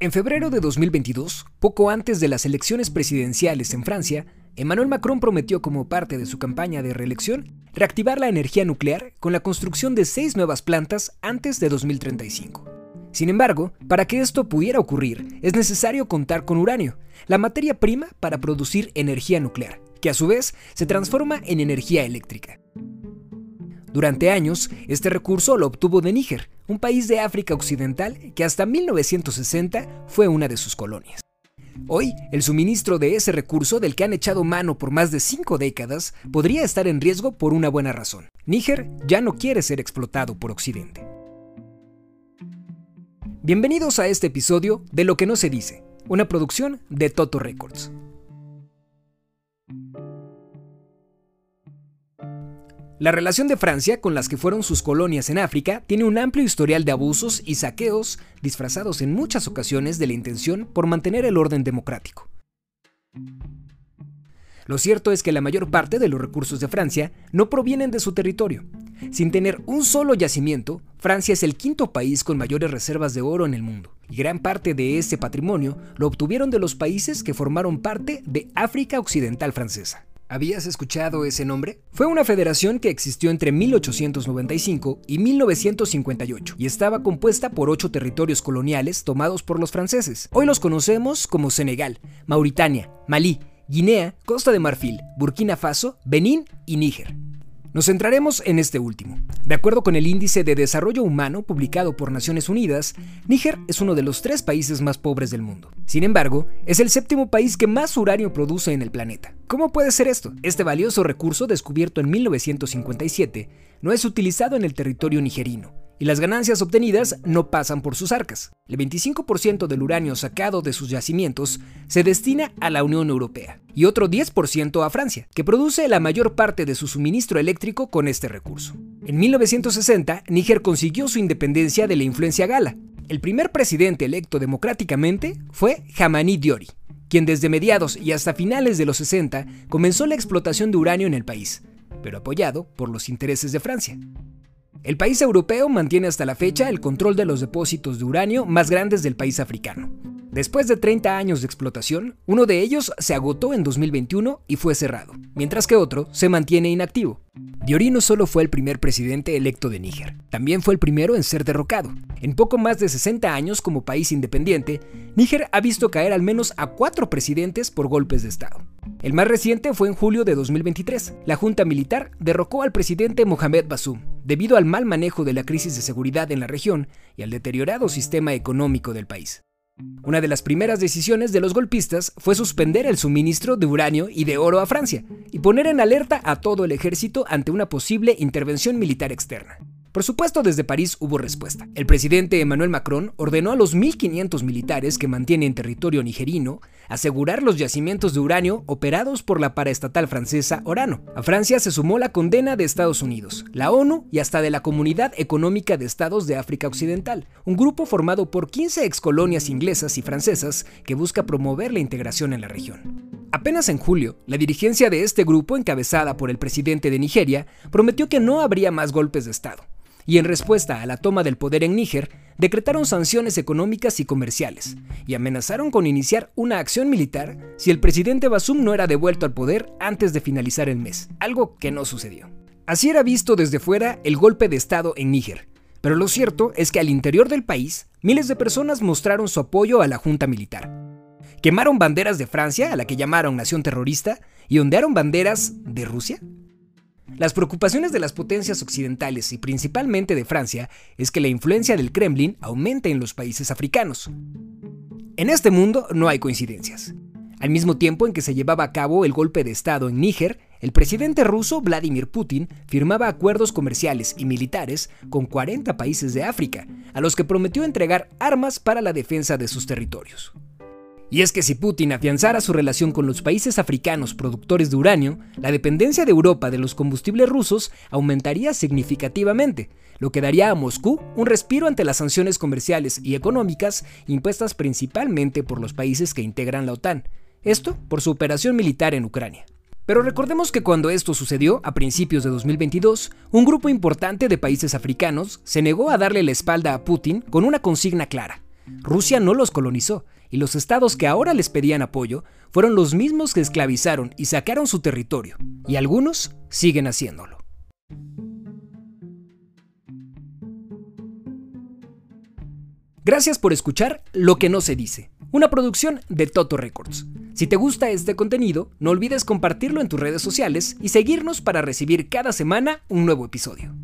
En febrero de 2022, poco antes de las elecciones presidenciales en Francia, Emmanuel Macron prometió como parte de su campaña de reelección reactivar la energía nuclear con la construcción de seis nuevas plantas antes de 2035. Sin embargo, para que esto pudiera ocurrir, es necesario contar con uranio, la materia prima para producir energía nuclear, que a su vez se transforma en energía eléctrica. Durante años, este recurso lo obtuvo de Níger, un país de África Occidental que hasta 1960 fue una de sus colonias. Hoy, el suministro de ese recurso del que han echado mano por más de cinco décadas podría estar en riesgo por una buena razón. Níger ya no quiere ser explotado por Occidente. Bienvenidos a este episodio de Lo que no se dice, una producción de Toto Records. La relación de Francia con las que fueron sus colonias en África tiene un amplio historial de abusos y saqueos disfrazados en muchas ocasiones de la intención por mantener el orden democrático. Lo cierto es que la mayor parte de los recursos de Francia no provienen de su territorio. Sin tener un solo yacimiento, Francia es el quinto país con mayores reservas de oro en el mundo, y gran parte de ese patrimonio lo obtuvieron de los países que formaron parte de África Occidental Francesa. ¿Habías escuchado ese nombre? Fue una federación que existió entre 1895 y 1958 y estaba compuesta por ocho territorios coloniales tomados por los franceses. Hoy los conocemos como Senegal, Mauritania, Malí, Guinea, Costa de Marfil, Burkina Faso, Benín y Níger. Nos centraremos en este último. De acuerdo con el Índice de Desarrollo Humano publicado por Naciones Unidas, Níger es uno de los tres países más pobres del mundo. Sin embargo, es el séptimo país que más uranio produce en el planeta. ¿Cómo puede ser esto? Este valioso recurso, descubierto en 1957, no es utilizado en el territorio nigerino, y las ganancias obtenidas no pasan por sus arcas. El 25% del uranio sacado de sus yacimientos se destina a la Unión Europea y otro 10% a Francia, que produce la mayor parte de su suministro eléctrico con este recurso. En 1960, Níger consiguió su independencia de la influencia gala. El primer presidente electo democráticamente fue Hamani Diori, quien desde mediados y hasta finales de los 60 comenzó la explotación de uranio en el país, pero apoyado por los intereses de Francia. El país europeo mantiene hasta la fecha el control de los depósitos de uranio más grandes del país africano. Después de 30 años de explotación, uno de ellos se agotó en 2021 y fue cerrado, mientras que otro se mantiene inactivo. Diori no solo fue el primer presidente electo de Níger, también fue el primero en ser derrocado. En poco más de 60 años como país independiente, Níger ha visto caer al menos a cuatro presidentes por golpes de Estado. El más reciente fue en julio de 2023. La junta militar derrocó al presidente Mohamed Bassoum debido al mal manejo de la crisis de seguridad en la región y al deteriorado sistema económico del país. Una de las primeras decisiones de los golpistas fue suspender el suministro de uranio y de oro a Francia y poner en alerta a todo el ejército ante una posible intervención militar externa. Por supuesto, desde París hubo respuesta. El presidente Emmanuel Macron ordenó a los 1.500 militares que mantienen territorio nigerino asegurar los yacimientos de uranio operados por la paraestatal francesa Orano. A Francia se sumó la condena de Estados Unidos, la ONU y hasta de la Comunidad Económica de Estados de África Occidental, un grupo formado por 15 excolonias inglesas y francesas que busca promover la integración en la región. Apenas en julio, la dirigencia de este grupo, encabezada por el presidente de Nigeria, prometió que no habría más golpes de Estado y en respuesta a la toma del poder en Níger, decretaron sanciones económicas y comerciales, y amenazaron con iniciar una acción militar si el presidente Basum no era devuelto al poder antes de finalizar el mes, algo que no sucedió. Así era visto desde fuera el golpe de Estado en Níger, pero lo cierto es que al interior del país, miles de personas mostraron su apoyo a la junta militar. Quemaron banderas de Francia, a la que llamaron nación terrorista, y ondearon banderas de Rusia. Las preocupaciones de las potencias occidentales y principalmente de Francia es que la influencia del Kremlin aumente en los países africanos. En este mundo no hay coincidencias. Al mismo tiempo en que se llevaba a cabo el golpe de Estado en Níger, el presidente ruso Vladimir Putin firmaba acuerdos comerciales y militares con 40 países de África, a los que prometió entregar armas para la defensa de sus territorios. Y es que si Putin afianzara su relación con los países africanos productores de uranio, la dependencia de Europa de los combustibles rusos aumentaría significativamente, lo que daría a Moscú un respiro ante las sanciones comerciales y económicas impuestas principalmente por los países que integran la OTAN, esto por su operación militar en Ucrania. Pero recordemos que cuando esto sucedió, a principios de 2022, un grupo importante de países africanos se negó a darle la espalda a Putin con una consigna clara Rusia no los colonizó, y los estados que ahora les pedían apoyo fueron los mismos que esclavizaron y sacaron su territorio, y algunos siguen haciéndolo. Gracias por escuchar Lo que no se dice, una producción de Toto Records. Si te gusta este contenido, no olvides compartirlo en tus redes sociales y seguirnos para recibir cada semana un nuevo episodio.